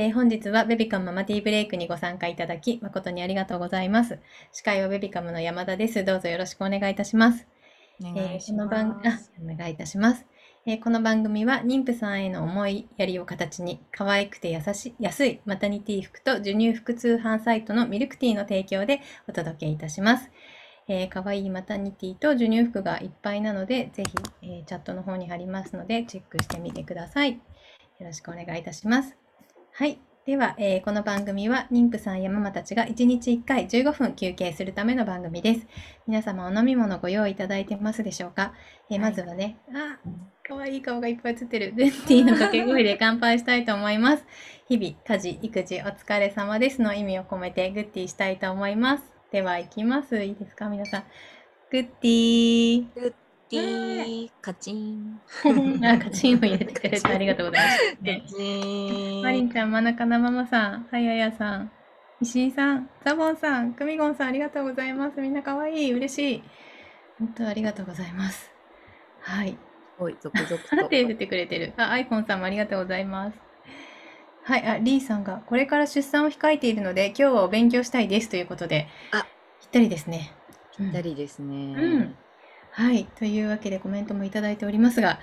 えー本日はベビカムママティーブレイクにご参加いただき誠にありがとうございます。司会はベビカムの山田です。どうぞよろしくお願いいたします。おえー願いしまこの番あす。お願いいたします、えーこの番組は妊婦さんへの思いやりを形に可愛くて優し安いマタニティ服と授乳服通販サイトのミルクティーの提供でお届けいたします。えー、可愛いマタニティと授乳服がいっぱいなので、ぜひ、えーチャットの方に貼りますので、チェックしてみてください。よろしくお願いいたします。はい。では、えーこの番組は妊婦さんやママたちが1日1回15分休憩するための番組です。皆様お飲み物ご用意いただいてますでしょうか、えーはいまずはね、あ、かわいい顔がいっぱい映ってる。グッティの掛け声で乾杯したいと思います。日々、家事、育児、お疲れ様ですの意味を込めてグッティしたいと思います。では、行きます。いいですか、皆さん。グッティグッティー、カチン。ー。あ、カチンを入れてくれてありがとうございます。ね。マリンちゃん、真中なママさん、はややさん、石井さん、ザボンさん、クミゴンさん、ありがとうございます。みんな可愛い、嬉しい。本当ありがとうございます。はい。おい、続々と。手振ってくれてる。あ、アイコンさんもありがとうございます。はい、あ、リーさんが、これから出産を控えているので、今日はお勉強したいですということで、あぴったりですね。ぴったりですね。うんはい、というわけでコメントもいただいておりますが、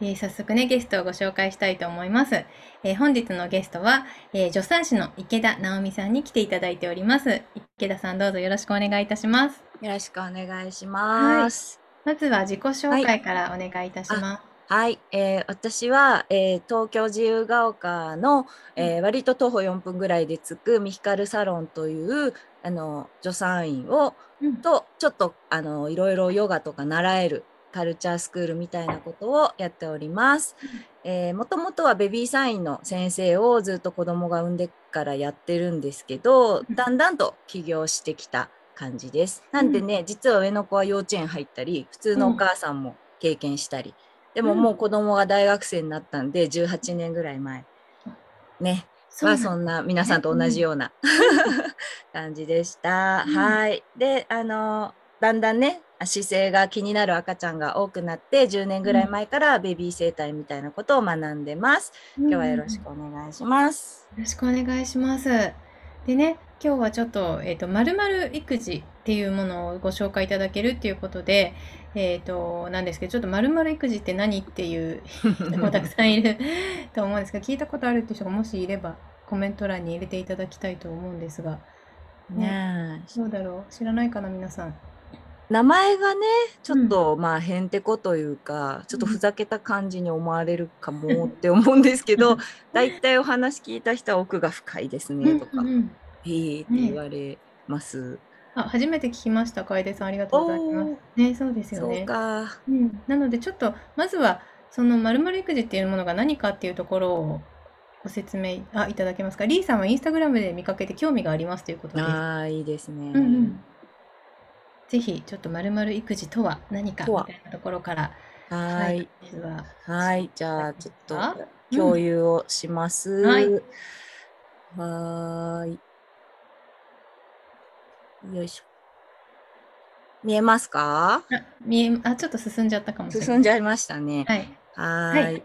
えー早速ね、ゲストをご紹介したいと思います。えー本日のゲストは、えー助産師の池田直美さんに来ていただいております。池田さん、どうぞよろしくお願いいたします。よろしくお願いします。まずは自己紹介からお願いいたします。はい、えー私は、えー東京自由が丘の、えー割と徒歩4分ぐらいで着くミヒカルサロンというあの助産院をうん。とちょっとあのいろいろヨガとか習えるカルチャースクールみたいなことをやっております。えー、もともとはベビーサインの先生をずっと子供が産んでからやってるんですけどうん。だんだんと起業してきた感じです。なんでね、実は上の子は幼稚園入ったり普通のお母さんも経験したり、うんもう子供が大学生になったんで18年ぐらい前ねはそんな皆さんと同じような 感じでした。うんはい。で、あの、だんだんね、姿勢が気になる赤ちゃんが多くなって、10年ぐらい前からベビー生態みたいなことを学んでます。今日はよろしくお願いします。よろしくお願いします。でね、今日はちょっと、えっ、と、まるまる育児っていうものをご紹介いただけるっていうことで、えっ、と、なんですけど、ちょっとまるまる育児って何っていう人 もたくさんいる と思うんですけど、聞いたことあるっていう人がもしいれば、コメント欄に入れていただきたいと思うんですが、ねえ。どうだろう？知らないかな、皆さん。名前がね、ちょっと、まあへんてこというか、ちょっとふざけた感じに思われるかもって思うんですけど、だいたいお話聞いた人は奥が深いですねとか、うんうんえーって言われます。あ、初めて聞きました、楓さん。ありがとうございます。ね、そうですよそうね。か。うん、なのでちょっとまずはそのまるまる育児っていうものが何かっていうところをご説明あいただけますか。リーさんはインスタグラムで見かけて興味がありますということです。ああ、いいですね。うんうんぜひちょっとまるまる育児とは何かみたいなところから、ははいははい。じゃあ、ちょっとあ共有をします。はいはーい。よいしょ。見えますか？あ見えあちょっと進んじゃったかもしれない。進んじゃいましたね。はい。はーい。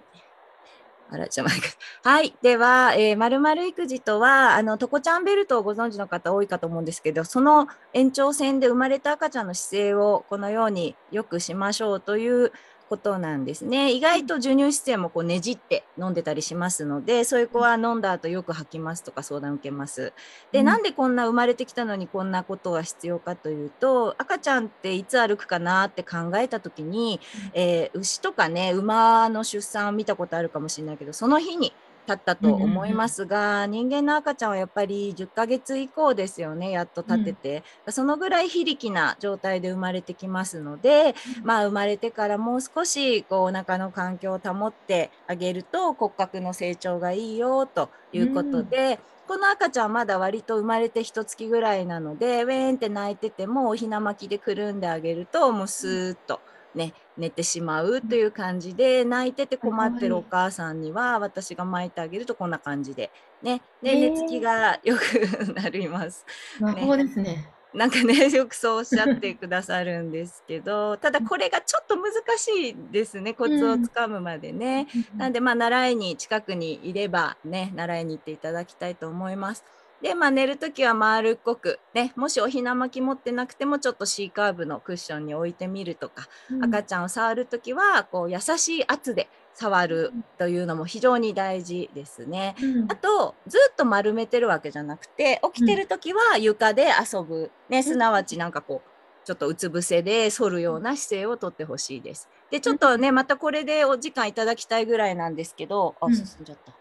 あら、じゃあ、はい。では、えー、まるまる育児とは、あの、トコちゃんベルトをご存知の方多いかと思うんですけど、その延長線で生まれた赤ちゃんの姿勢をこのようによくしましょうということなんですね。意外と授乳姿勢もこうねじって飲んでたりしますので、そういう子は飲んだ後よく吐きますとか相談受けます。で、うんなんでこんな生まれてきたのにこんなことが必要かというと、赤ちゃんっていつ歩くかなって考えた時に、えー牛とかね馬の出産を見たことあるかもしれないけどその日に立ったと思いますが、人間の赤ちゃんはやっぱり10ヶ月以降ですよねやっと立てて、そのぐらい非力な状態で生まれてきますので、まあ生まれてからもう少しこうお腹の環境を保ってあげると骨格の成長がいいよということで。この赤ちゃんはまだ割と生まれて一月ぐらいなのでウェーンって泣いててもおひな巻きでくるんであげるともうスーッとね、寝てしまうという感じで泣いてて困ってるお母さんには私が巻いてあげるとこんな感じでねで寝つきがよくなります。魔法ですね。なんかね よくそうおっしゃってくださるんですけどただこれがちょっと難しいですねコツをつかむまでね。なんでまあ習いに近くにいればね習いに行っていただきたいと思います。で、まあ、寝るときは丸っこく、ね、もしおひな巻き持ってなくてもちょっと C カーブのクッションに置いてみるとか、うん、赤ちゃんを触るときはこう優しい圧で触るというのも非常に大事ですね。うん、あとずっと丸めてるわけじゃなくて起きてる時は床で遊ぶ、ね、すなわちなんかこうちょっとうつ伏せで反るような姿勢をとってほしいです。でちょっとねまたこれでお時間いただきたいぐらいなんですけどあ進んじゃった。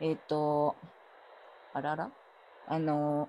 えっ、ー、とあらら？あの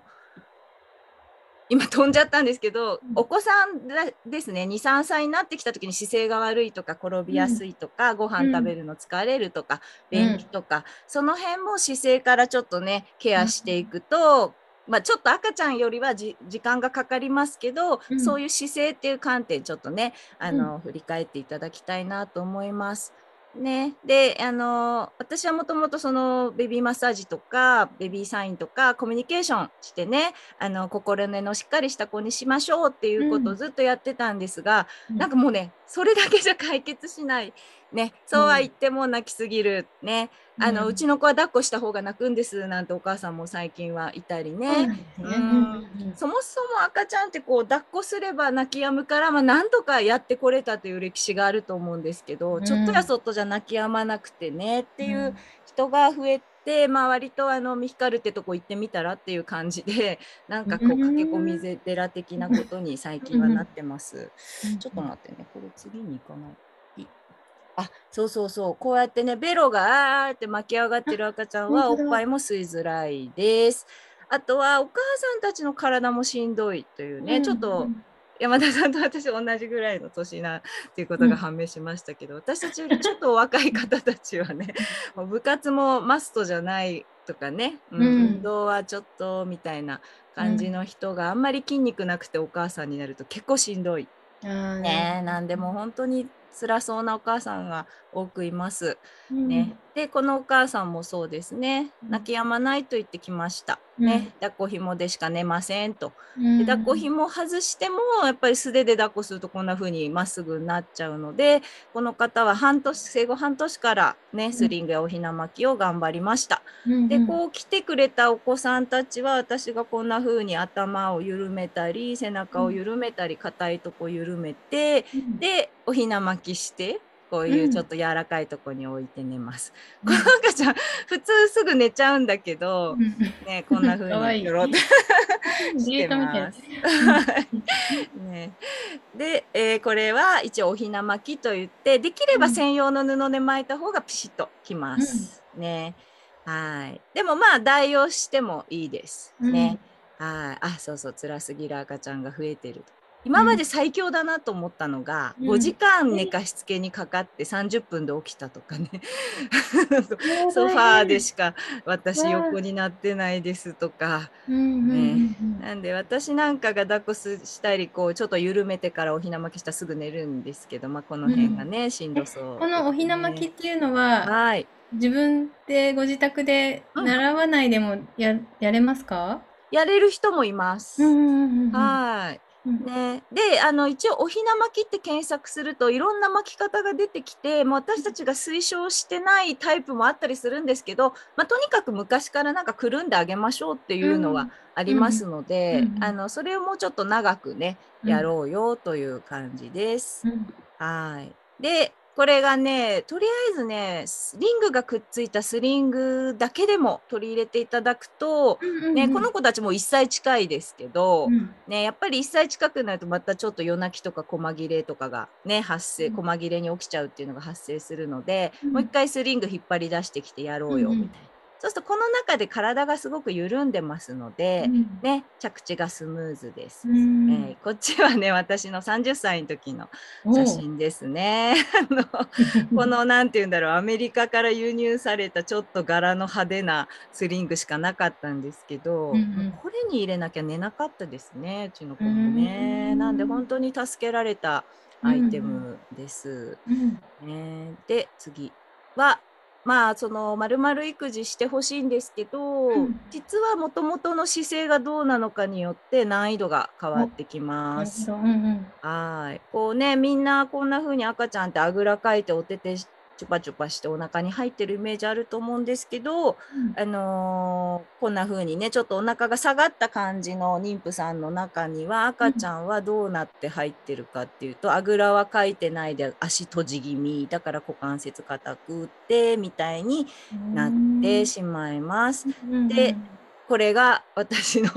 今飛んじゃったんですけど、お子さんですね。23歳になってきた時に姿勢が悪いとか転びやすいとか、うん、ご飯食べるの疲れるとか、うん、便秘とか、その辺も姿勢からちょっとねケアしていくと、うん、まあ、ちょっと赤ちゃんよりは時間がかかりますけど、そういう姿勢っていう観点ちょっとねあの、振り返っていただきたいなと思います。ね、であの私はもともとそのベビーマッサージとかベビーサインとかコミュニケーションしてねあの心根のしっかりした子にしましょうっていうことをずっとやってたんですが、うん、なんかもうねそれだけじゃ解決しない。ね、そうは言っても泣きすぎる、ね、あの、うん、うちの子は抱っこした方が泣くんですなんてお母さんも最近はいたりね、そもそも赤ちゃんってこう抱っこすれば泣き止むから、まあ、なんとかやってこれたという歴史があると思うんですけど、うん、ちょっとやそっとじゃ泣き止まなくてねっていう人が増えて、まあ、割とあのミヒカルってとこ行ってみたらっていう感じで なんかこう駆け込み寺的なことに最近はなってます。ちょっと待ってねこれ次に行かない。あそうそうそう。こうやってねベロがあーって巻き上がってる赤ちゃんはおっぱいも吸いづらいです。あとはお母さんたちの体もしんどいというね、うん、ちょっと山田さんと私同じぐらいの年なっていうことが判明しましたけど、うん、私たちよりちょっと若い方たちはね もう部活もマストじゃないとかね、うん、運動はちょっとみたいな感じの人があんまり筋肉なくてお母さんになると結構しんどい。ね、なんでも本当に辛そうなお母さんが多くいます。うん、ね、でこのお母さんもそうですね。泣き止まないと言ってきました。ね、抱っこひもでしか寝ませんと。で抱っこひも外してもやっぱり素手で抱っこするとこんな風にまっすぐになっちゃうのでこの方は半年生後半年からねスリングやおひな巻きを頑張りました。でこう来てくれたお子さんたちは私がこんな風に頭を緩めたり背中を緩めたり硬いとこ緩めてでおひな巻きしてこういうちょっと柔らかいとこに置いて寝ます。うん、この赤ちゃん普通すぐ寝ちゃうんだけど、ね、こんな風によろって してます。ね、で、えー、これは一応おひな巻きといってできれば専用の布で巻いた方がピシッときます。うん、ねはい。でもまあ代用してもいいですね。うん、はい。あそうそう。辛すぎる赤ちゃんが増えてると。今まで最強だなと思ったのが、うん、5時間寝かしつけにかかって30分で起きたとかね。ソファーでしか私横になってないですとか、ね、なんで私なんかが抱っこしたりこうちょっと緩めてからおひな巻きしたらすぐ寝るんですけど、まあ、この辺がね、うん、しんどそう、ね、このおひな巻きっていうのは、はい、自分でご自宅で習わないでもやうん、やれますか？やれる人もいます。はい。ね、であの一応おひな巻きって検索するといろんな巻き方が出てきてもう私たちが推奨してないタイプもあったりするんですけど、まあ、とにかく昔からなんかくるんであげましょうっていうのはありますので、うん。うん、あのそれをもうちょっと長くねやろうよという感じです。はい。でこれがねとりあえずねリングがくっついたスリングだけでも取り入れていただくと、ね、この子たちも1歳近いですけど、うん、ね、やっぱり1歳近くなるとまたちょっと夜泣きとか細切れとかが、ね、発生細切れに起きちゃうっていうのが発生するので、うん、もう一回スリング引っ張り出してきてやろうよみたいな。そうするとこの中で体がすごく緩んでますので、うん、ね、着地がスムーズです、うん、えー、こっちはね私の30歳の時の写真ですね。この何て言うんだろうアメリカから輸入されたちょっと柄の派手なスリングしかなかったんですけど、うん、これに入れなきゃ寝なかったですねうちの子もね。なんで本当に助けられたアイテムです。ね、で次はまあそのまるまる育児してほしいんですけど、うん実はもともとの姿勢がどうなのかによって難易度が変わってきなます。うんうん。はい。こうね、みんなこんな風に赤ちゃんってあぐらかいてお手手チュパチュパしてお腹に入ってるイメージあると思うんですけど、あのーこんな風にね、ちょっとお腹が下がった感じの妊婦さんの中には赤ちゃんはどうなって入ってるかっていうと、あぐらはかいてないで足閉じ気味、だから股関節硬くってみたいになってしまいます。うんでこれが私の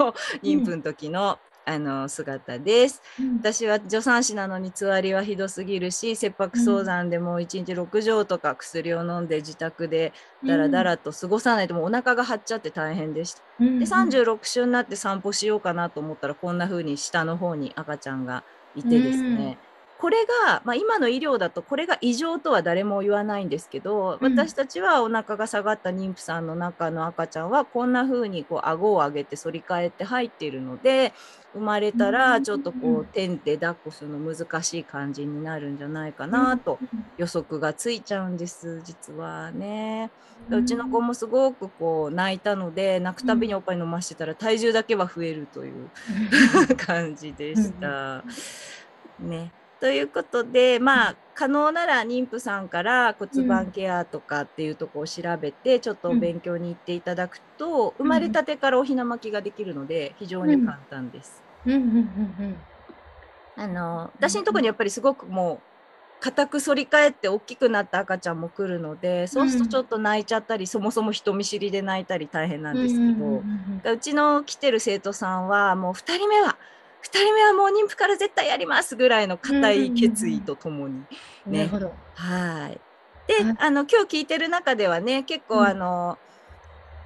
妊婦の時の、あの姿です。うん私は助産師なのにつわりはひどすぎるし切迫早産でもう1日6錠とか薬を飲んで自宅でだらだらと過ごさないともうお腹が張っちゃって大変でした。うんで36週になって散歩しようかなと思ったらこんな風に下の方に赤ちゃんがいてですね、これが、まあ、今の医療だとこれが異常とは誰も言わないんですけど、うん。私たちはお腹が下がった妊婦さんの中の赤ちゃんはこんな風にこう顎を上げて反り返って入っているので生まれたうん。らちょっとこう点で抱っこするの難しい感じになるんじゃないかなと予測がついちゃうんです実はね。うちの子もすごくこう泣いたので泣くたびにおっぱい飲ましてたら体重だけは増えるという 感じでした。ね、ということでまあ可能なら妊婦さんから骨盤ケアとかっていうとこを調べてちょっとお勉強に行っていただくと、生まれたてからおひな巻きができるので非常に簡単です。うんうんうんあの私のところにやっぱりすごくもう硬く反り返って大きくなった赤ちゃんも来るのでそうするとちょっと泣いちゃったり、そもそも人見知りで泣いたり大変なんですけど、うんうんうんうん。うちの来てる生徒さんはもう2人目は2人目はもう妊婦から絶対やりますぐらいの固い決意とともに。うん。なるほど。はい。で、はい。あの今日聞いてる中ではね結構うん。あの、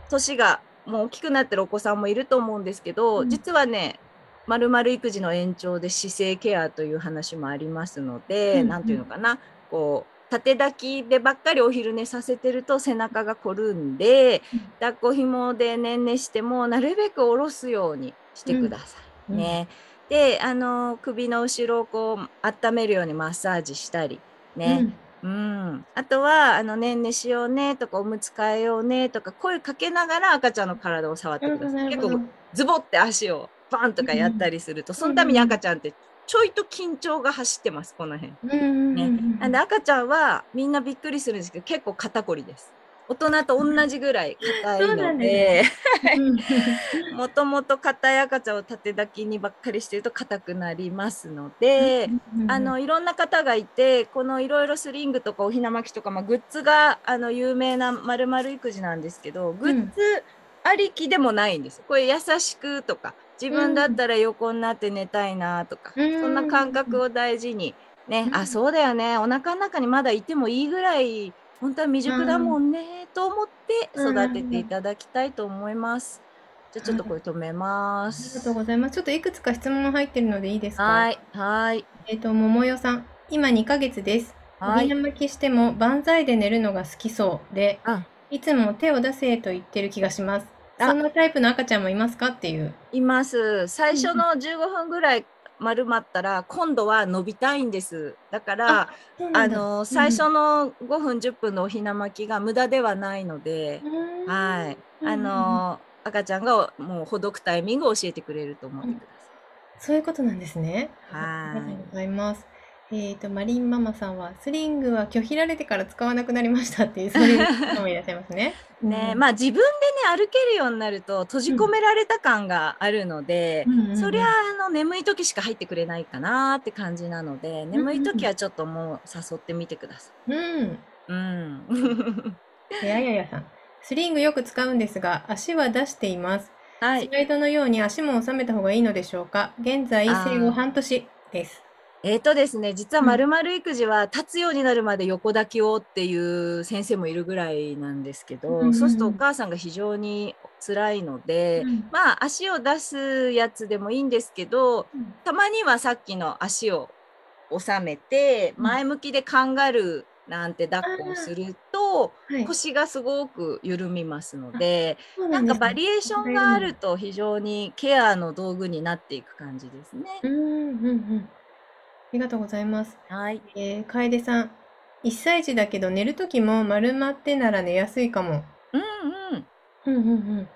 年がもう大きくなってるお子さんもいると思うんですけど、うん。実はねまるまる育児の延長で姿勢ケアという話もありますので、うんなんていうのかな。こう縦抱きでばっかりお昼寝させてると背中がこるんで、うん。抱っこ紐でねんねしてもなるべく下ろすようにしてください。うんね、であの首の後ろをこう温めるようにマッサージしたりね、うん、あとはあのねんねしようねとかおむつ替えようねとか声かけながら赤ちゃんの体を触ってください。結構ズボって足をバンとかやったりすると、そのために赤ちゃんってちょいと緊張が走ってますこの辺。ね。なんで赤ちゃんはみんなびっくりするんですけど結構肩こりです。大人と同じぐらい硬いのでで、もともと硬い赤ちゃんを縦抱きにばっかりしてると硬くなりますので、あのいろんな方がいてこのいろいろスリングとかおひな巻きとか、まあ、グッズがあの有名なまるまる育児なんですけどグッズありきでもないんです。これ優しくとか自分だったら横になって寝たいなとか、うん。そんな感覚を大事にね、うん。あそうだよね。お腹の中にまだいてもいいぐらい本当は未熟だもんね、と思って育てていただきたいと思います。じゃあちょっとこれ止めまありがす。とうございます。ちょっといくつか質問入ってるのでいいですか？はいはいえっ、と、桃代さん。今2ヶ月です。はいおひな巻きしても万歳で寝るのが好きそうで、あいつも手を出せと言ってる気がします。あそんなタイプの赤ちゃんもいますか？っていう。います。最初の15分ぐらい丸まったら今度は伸びたいんです。だからあの最初の5分10分のおひな巻きが無駄ではないので、うんはい、うんあの赤ちゃんがもうほどくタイミングを教えてくれると思ってくだそういうことなんですね。はいありがとうございます。えっ、と、マリンママさんは、スリングは拒否られてから使わなくなりましたっていう、そういう方もいらっしゃいますね。ね、うんまあ自分でね歩けるようになると閉じ込められた感があるので、うんそりゃあの眠い時しか入ってくれないかなって感じなので、眠い時はちょっともう誘ってみてください。うん。うん。でやややさん。スリングよく使うんですが、足は出しています。はいス。ライドのように足も収めた方がいいのでしょうか現在、生後半年です。えーとですね、実はうん。まるまる育児は立つようになるまで横抱きをっていう先生もいるぐらいなんですけど、うんそうするとお母さんが非常に辛いので、うん。まあ足を出すやつでもいいんですけどたまにはさっきの足を収めてうん。前向きでカンガルーなんて抱っこをするとはい。腰がすごく緩みますのでそうなんかバリエーションがあると非常にケアの道具になっていく感じですね。うんうんうん。ありがとうございます。はい、えー、楓さん。1歳児だけど寝るときも丸まってなら寝やすいかも。うんうん。うんうんうん。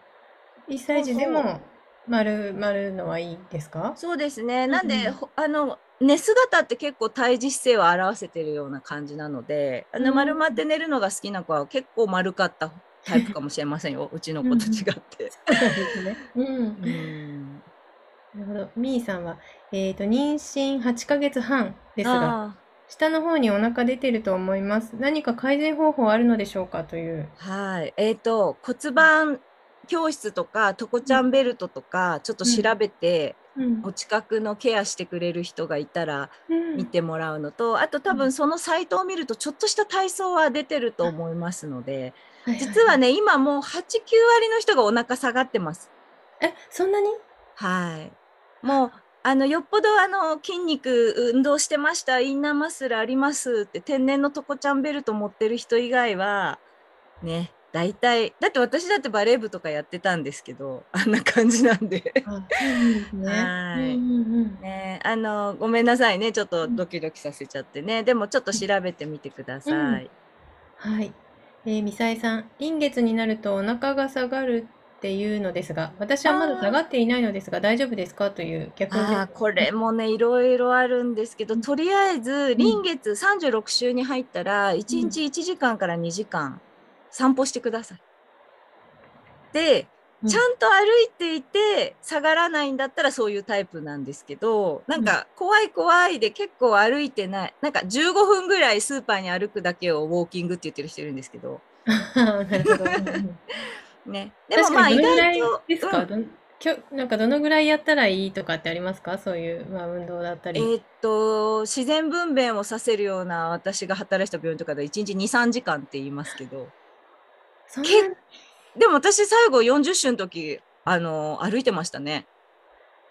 1歳児でも丸まるのはいいですか？そうですね。んなんで、うんほあの、寝姿って結構胎児姿勢を表せてるような感じなので、あのうん丸まって寝るのが好きな子は結構丸かったタイプかもしれませんよ。うちの子と違って。そうですね。うん。うん。なるほど。みーさんは、えっと、妊娠8ヶ月半ですが、あ下の方にお腹出てると思います。何か改善方法あるのでしょうかという。ーはい。えっ、と、骨盤教室とか、トコちゃんベルトとか、ちょっと調べて、うんお近くのケアしてくれる人がいたらうん見てもらうのと、あと多分そのサイトを見るとちょっとした体操は出てると思いますので、実はね今もう89割の人がお腹下がってます。え、そんなに？はい。もうあのよっぽどあの筋肉運動してましたインナーマッスルありますって天然のトコちゃんベルト持ってる人以外はね大体だって私だってバレー部とかやってたんですけどあんな感じなんで。ね。あのごめんなさいねちょっとドキドキさせちゃってねでもちょっと調べてみてください。はい。えー、ミサエさん、臨月になるとお腹が下がるっていうのですが、私はまだ下がっていないのですが、大丈夫ですか？という逆に。あーこれもねいろいろあるんですけどとりあえず臨月36週に入ったら1日1時間から2時間散歩してください。でうん。ちゃんと歩いていて下がらないんだったらそういうタイプなんですけどなんか怖い怖いで結構歩いてない。なんか15分ぐらいスーパーに歩くだけをウォーキングって言ってる人いるんですけど。なるほど。ねでもまあ意どのぐらい外とですか、うんきょなんかどのぐらいやったらいいとかってありますか？そういう、まあ、運動だったり。えーっと自然分娩をさせるような私が働いてた病院とかで1日23時間って言いますけどけでも私最後40週の時あの歩いてましたね。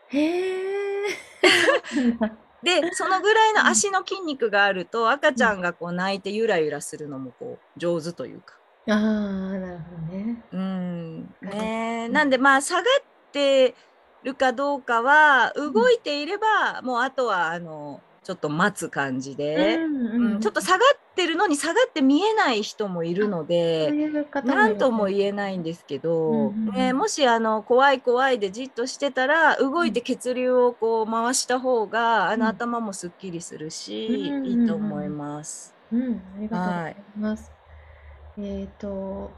へえ。でそのぐらいの足の筋肉があると赤ちゃんがこう泣いてゆらゆらするのもこう上手というか。ああ、なるほどね。うん。はいねうん。なんでまあ下がってるかどうかは動いていれば、もうあとはあのちょっと待つ感じで、うんうん。ちょっと下がってるのに下がって見えない人もいるので。いう方なんともい言えないんですけど、うんうんうん。ね、もしあの怖い怖いでじっとしてたら動いて血流をこう回した方が、あうん。の頭もすっきりするし、うんうんうん。いいと思います。うん、ありがとうございます。えっ、と、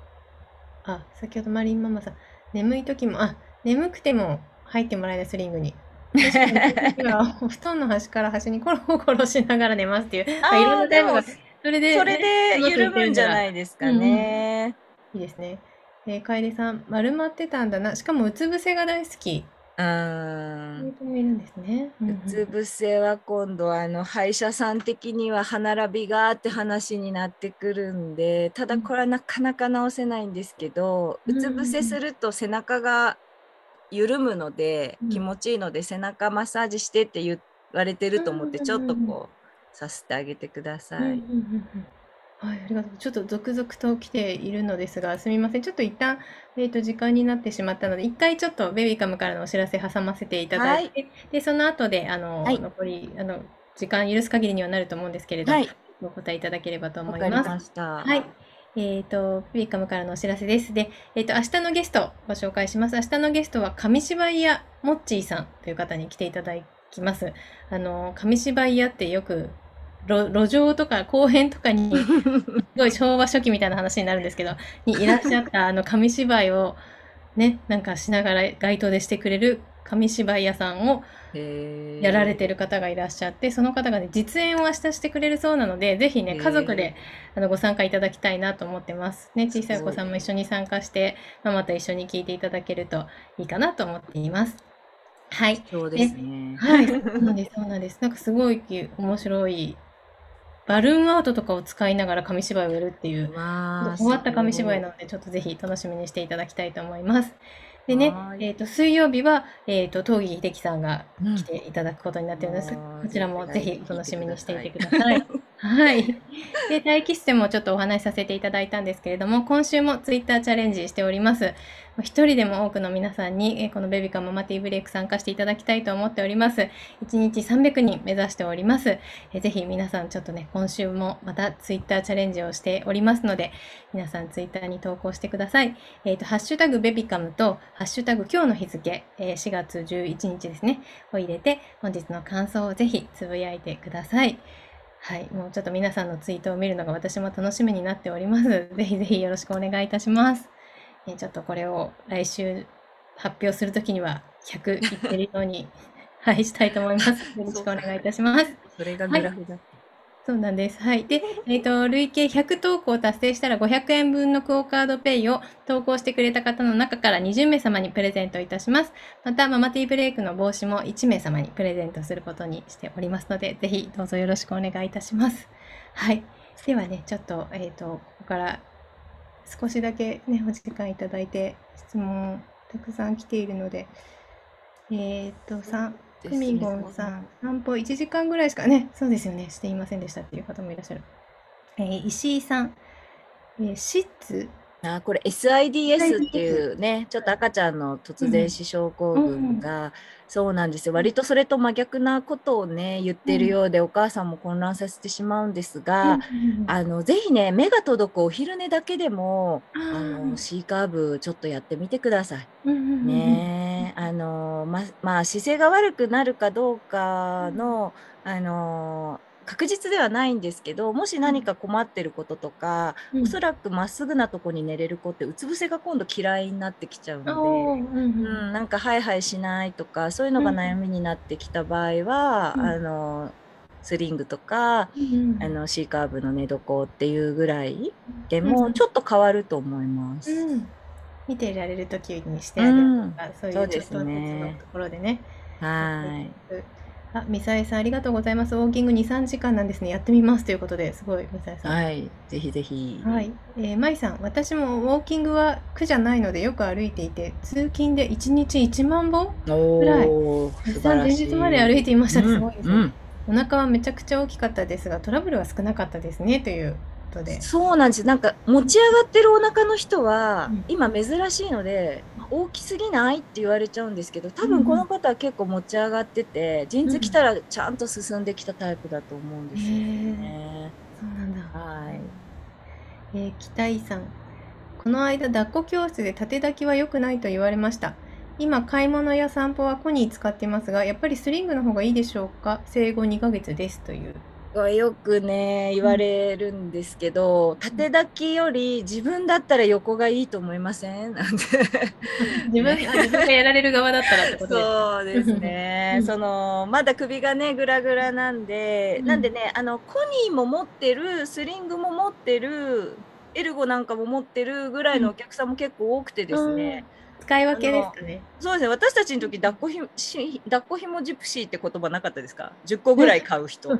あ、先ほどマリンママさん、眠い時も、あ、眠くても入ってもらえないスリングに。お布団の端から端にコロコロしながら寝ますっていう、あまあいろんなタイプがそれで、それで緩むんじゃないですかね。いいですね。えー、楓さん、丸まってたんだな。しかも、うつ伏せが大好き。うん。人もいるんですね。うんううんつ伏せは今度あの歯医者さん的には歯並びがって話になってくるんでただこれはなかなか直せないんですけど、うつ伏せすると背中が緩むので、うん。気持ちいいので背中マッサージしてって言われてると思ってうんちょっとこうさせてあげてください。うんうんうんうんはい、ありがとう。ちょっと続々と来ているのですが、すみません。ちょっと一旦、えっと、時間になってしまったので、一回ちょっとベビーカムからのお知らせ挟ませていただいて、で、その後で、あの、はい残り、あの、時間許す限りにはなると思うんですけれど、はい、お答えいただければと思わかりいます。ました。はい。えっ、と、ベビーカムからのお知らせです。で、えっ、と、明日のゲストをご紹介します。明日のゲストは、紙芝居屋モッチーさんという方に来ていただきます。あの、紙芝居屋ってよく、路路上とか公園とかに、すごい昭和初期みたいな話になるんですけど、にいらっしゃったあの紙芝居をね、なんかしながら街頭でしてくれる紙芝居屋さんをやられてる方がいらっしゃって、その方がね、実演を明日してくれるそうなので、ぜひね、家族であのご参加いただきたいなと思ってます。ね、小さいお子さんも一緒に参加して、ママと一緒に聞いていただけるといいかなと思っています。はい。そうですね。はい、そうなんです、そうなんです。なんかすごい面白い、バルーンアートとかを使いながら紙芝居をやるっていう、終わった紙芝居すなので、ちょっとぜひ楽しみにしていただきたいと思います。でねえっ、と、水曜日は、えっ、と、東儀秀樹さんが来ていただくことになっているのでこちらもぜひお楽しみにしていてください。はい。で、待機室でもちょっとお話しさせていただいたんですけれども、今週もツイッターチャレンジしております。一人でも多くの皆さんに、このベビカママティブレイク参加していただきたいと思っております。1日300人目指しております。ぜひ皆さんちょっとね、今週もまたツイッターチャレンジをしておりますので、皆さんツイッターに投稿してください。えっ、と、ハッシュタグベビカムと、ハッシュタグ今日の日付、えー4月11日ですね、を入れて、本日の感想をぜひつぶやいてください。はい、もうちょっと皆さんのツイートを見るのが私も楽しみになっております。ぜひぜひよろしくお願いいたします。えーちょっとこれを来週発表するときには100いってるように、はい、したいと思います。よろしくお願いいたします。それがグラフだ。そうなんです。はい。で、えっ、と、累計100投稿を達成したら500円分のクオカードペイを投稿してくれた方の中から20名様にプレゼントいたします。また、ママティーブレイクの帽子も1名様にプレゼントすることにしておりますので、ぜひどうぞよろしくお願いいたします。はい。ではね、ちょっと、えっ、と、ここから少しだけね、お時間いただいて、質問たくさん来ているので、えっ、と、さクミゴンさん、散歩1時間ぐらいしかね、そうですよね、していませんでしたっていう方もいらっしゃる。えー石井さん、えー、シッツ、あこれ SIDS っていうねちょっと赤ちゃんの突然死症候群が、そうなんですよ。割とそれと真逆なことをね言ってるようで、お母さんも混乱させてしまうんですが、あのぜひね目が届くお昼寝だけでもあの C カーブちょっとやってみてください。ねあのままあ姿勢が悪くなるかどうかのあの確実ではないんですけどもし何か困ってることとか、うん。おそらくまっすぐなとこに寝れる子ってうつ伏せが今度嫌いになってきちゃうので。うんううんん、なんかハイハイしないとかそういうのが悩みになってきた場合は、うん。あのスリングとか、うんあの C カーブの寝床っていうぐらいでうんもちょっと変わると思います。うん。見てられる時にしてあげるとか、そういそうですうちょっとところでね。はい。あ、ミサエさんありがとうございます。ウォーキング2、3時間なんですね。やってみますということで、すごい、ミサエさん。はい、ぜひぜひ。はい、えー、マイさん、私もウォーキングは苦じゃないのでよく歩いていて、通勤で1日1万歩おらいお、素出産前。日まで歩いていましたすごいですね。うんお腹はめちゃくちゃ大きかったですが、トラブルは少なかったですね、ということで。そうなんです。なんか持ち上がってるお腹の人は、うん今珍しいので大きすぎない？って言われちゃうんですけど多うんうん分この方は結構持ち上がってて陣痛来たらちゃんと進んできたタイプだと思うんですよね。そうなんだ。はい。えー、北井さん。この間、抱っこ教室で縦抱きは良くないと言われました。今、買い物や散歩はコニー使っていますが、やっぱりスリングの方がいいでしょうか？生後2ヶ月ですという。はよくね言われるんですけど、縦抱きより自分だったら横がいいと思いません？なんて。自分、あ自分がやられる側だったらってことでそうですね。うん。そのまだ首がねグラグラなんで、うん。なんでねあのコニーも持ってるスリングも持ってるエルゴなんかも持ってるぐらいのお客さんも結構多くてですね、使い分けですかね。そうですね。私たちの時抱っこひし抱っこひもジプシーって言葉なかったですか？10個ぐらい買う人。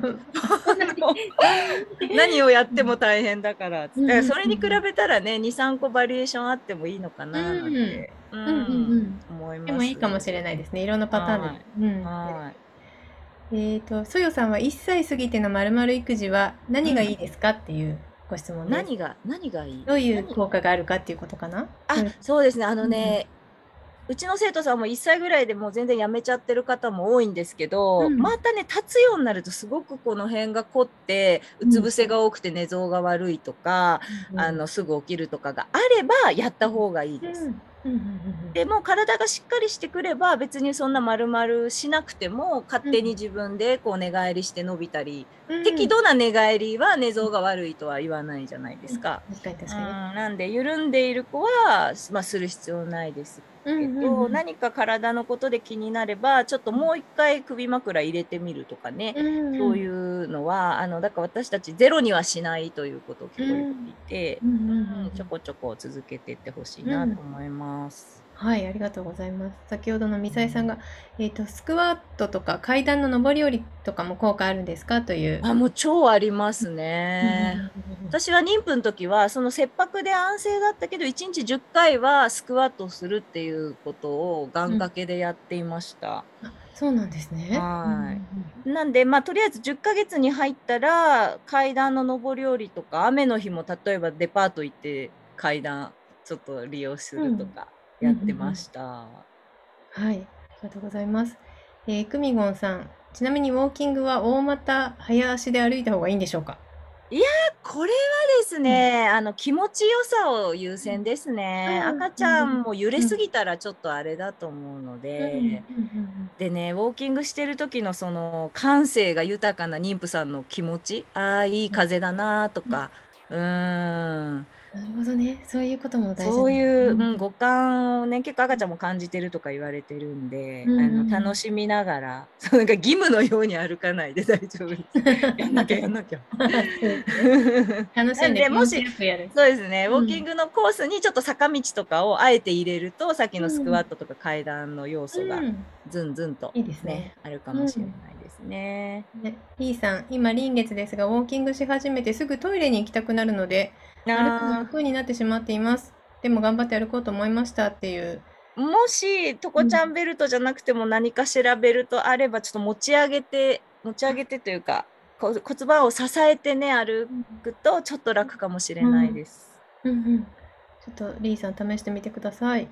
何をやっても大変だからからそれに比べたらね23個バリエーションあってもいいのかななんて、思います。でもいいかもしれないですね。いろんなパターンで。はい。うん。はい。えっ、と、そよさんは1歳過ぎてのまるまる育児は何がいいですか？っていうご質問。何が何がいい？どういう何効果があるかっていうことかな？あ、うん。そうですね。あのね、うちの生徒さんも1歳ぐらいでもう全然やめちゃってる方も多いんですけど、うん。またね立つようになるとすごくこの辺が凝ってうつ伏せが多くて寝相が悪いとか、あのすぐ起きるとかがあればやった方がいいです。うんうんうんうん。でも体がしっかりしてくれば別にそんな丸々しなくても勝手に自分でこう寝返りして伸びたり、うん適度な寝返りは寝相が悪いとは言わないじゃないですか。確かに確うん、かなんで緩んでいる子は、まあ、する必要ないですに。うんけど、うんうん。何か体のことで気になればちょっともう一回首枕入れてみるとかね、うんそういうのはあのだから私たちゼロにはしないということを結構言っていて、うんうんうんうん。ちょこちょこ続けていってほしいなと思います。はい、ありがとうございます。先ほどのミサイさんが、えっと、スクワットとか階段の上り下りとかも効果あるんですか？という。あもう超ありますね。私は妊婦の時はその切迫で安静だったけど1日10回はスクワットするっていうことを願掛けでやっていました。あそうなんですね。はうんなんでまあとりあえず10ヶ月に入ったら階段の上り下りとか雨の日も例えばデパート行って階段ちょっと利用するとかやってました。はい、ありがとうございます。えー、クミゴンさん、ちなみにウォーキングは大股早足で歩いた方がいいんでしょうか？これはですね、あの気持ちよさを優先ですね、うん。赤ちゃんも揺れすぎたらちょっとあれだと思うので、でねウォーキングしてる時のその感性が豊かな妊婦さんの気持ち。ああいい風だなとか、うーんなるほどね。そういうことも大事そういう、んうん、五感をね結構赤ちゃんも感じてるとか言われてるんで、うんうんあの楽しみながらそうなんか義務のように歩かないで 大丈夫です。やんなきゃやんなきゃ。楽しんででもし。そうですね、うんウォーキングのコースにちょっと坂道とかをあえて入れるとさっきのスクワットとか階段の要素がうんずんずんと、いいですねあるかもしれないですね。ね、リーさん、今臨月ですが、ウォーキングし始めてすぐトイレに行きたくなるので、歩くのあ億劫になってしまっています。でも頑張って歩こうと思いましたっていう。ーもしトコちゃんベルトじゃなくても何かしらベルトあればちょっと持ち上げて持ち上げてというかこ骨盤を支えてね歩くとちょっと楽かもしれないです。うんうん。ちょっとリーさん試してみてください。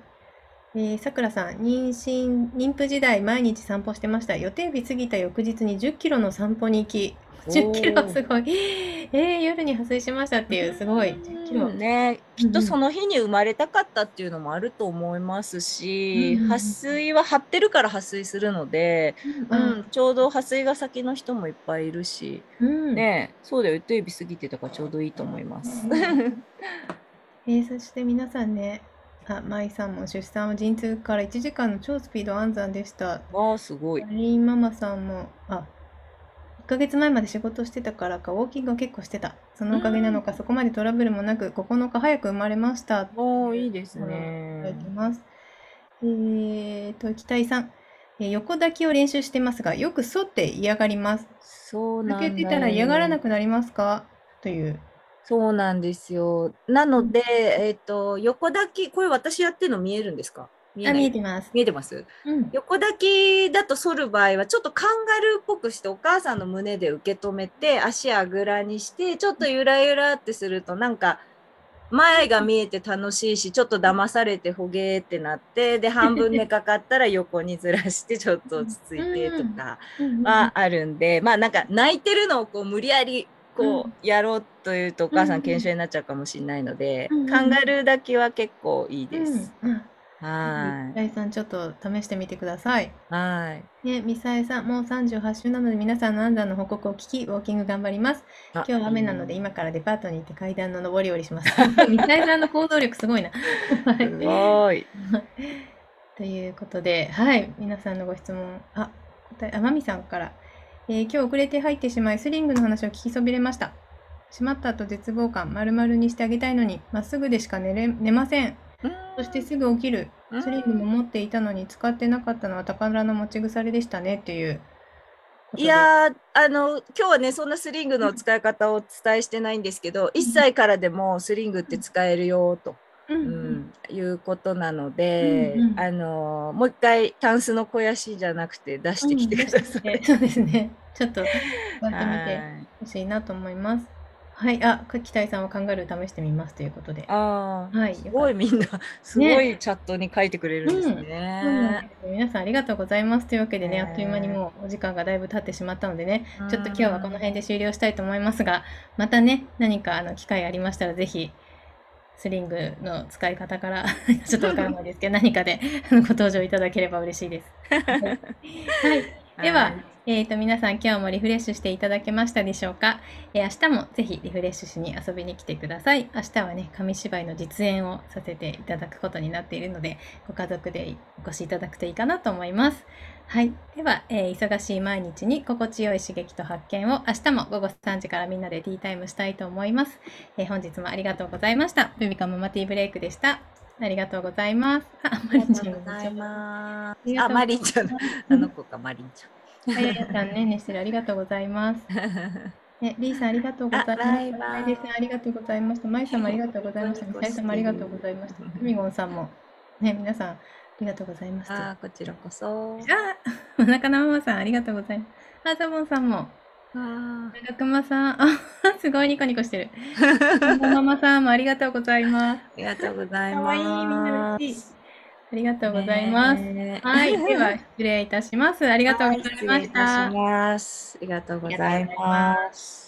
えー、さくらさん、妊娠、妊婦時代毎日散歩してました。予定日過ぎた翌日に10キロの散歩に行き、10キロすごい。えー、夜に破水しましたっていう、すごい。10キロ。うんね、きっとその日に生まれたかったっていうのもあると思いますし、うん撥水は張ってるから撥水するので、ううんん、ちょうど撥水が先の人もいっぱいいるし、うん。ね、そうだよ予定日過ぎてたからちょうどいいと思います。えー、そして皆さんね、あ、舞さんも出産は陣痛から1時間の超スピード安産でした。わあすごい。リンママさんも、あ、1ヶ月前まで仕事してたからか、ウォーキングを結構してた。そのおかげなのか、そこまでトラブルもなく、9日早く生まれました。おーいいですいただいねて。ます。えーと、期待さん。えー横抱きを練習してますが、よく反って嫌がります。そうなんだよ抜けてたら嫌がらなくなりますか？という。そうなんですよ。なので、えっ、と横抱きこれ私やってるの見えるんですか？見あ、ない見えてます。見えてます？うん。横抱きだと反る場合はちょっとカンガルーっぽくしてお母さんの胸で受け止めて足あぐらにしてちょっとゆらゆらってするとなんか前が見えて楽しいしちょっと騙されてほげーってなってで半分寝かかったら横にずらして ちょっと落ち着いてとかうんはあるんでまあなんか泣いてるのをこう無理やりこうやろうというとお母さうんん研修になっちゃうかもしれないのでうんカンガルー抱きは結構いいです。うん。うんはミサイさん、ちょっと試してみてください。いはいね、ミサイさん、もう38週なので、皆さんの安産の報告を聞き、ウォーキング頑張ります。あ今日は雨なので、今からデパートに行って階段の上り下りします。ミサイさんの行動力すごいな。は いすごい。ということで、はい、皆さんのご質問、あ、答え、あまみさんから、えー今日遅れて入ってしまい、スリングの話を聞きそびれました。しまった後絶望感、丸々にしてあげたいのに、まっすぐでしか寝れ寝ません。そしてすぐ起きる。うんスリングも持っていたのに使ってなかったのは宝の持ち腐れでしたねっていうことで。いやーあの今日はねそんなスリングの使い方をお伝えしてないんですけど、1歳からでもスリングって使えるよと、うんううんんいうことなので、うんうんあのもう一回タンスの肥やしじゃなくて出してきてください。うんそうですね。ちょっと 使ってみてはいほしいなと思います。はい、あ、かきたいさんはカンガルー試してみますということで。あーはい。すごいみんな すごいチャットに書いてくれるんですね。です皆さんありがとうございますというわけでね、ねあっという間にもうお時間がだいぶ経ってしまったのでね、ちょっと今日はこの辺で終了したいと思いますが、またね、何かあの機会ありましたらぜひ、スリングの使い方から ちょっとわからないですけど、何かでご登場いただければ嬉しいです。はい。では、えー、と皆さん今日もリフレッシュしていただけましたでしょうか、えー明日もぜひリフレッシュしに遊びに来てください。明日はね紙芝居の実演をさせていただくことになっているのでご家族でお越しいただくといいかなと思います。はい。では、えー忙しい毎日に心地よい刺激と発見を明日も午後3時からみんなでティータイムしたいと思います、えー本日もありがとうございました。ベビカママティーブレイクでした。ありがとうございます。あ、マリンちゃんあ、マリンちゃん、あの子か、マリンちあややちゃんね、ねしてるありがとうございます。ね、リーさんありがとうございます。あバイバイライデさんありがとうございました。まいさんもありがとうございました。ミサイさんもありがとうございました。ふみごんさんも、ね、皆さんありがとうございました。ああ、こちらこそ。お腹のママさんありがとうございます。あ、ザボンさんも、あ長熊さん、あ、すごいニコニコしてる。ママさんもありがとうございます。りがとうございかわいい、みんなます。嬉しい。ありがとうございます。ねはい、では失礼いたします。ありがとうございましはい失礼いたたし。ます。ありがとうございます。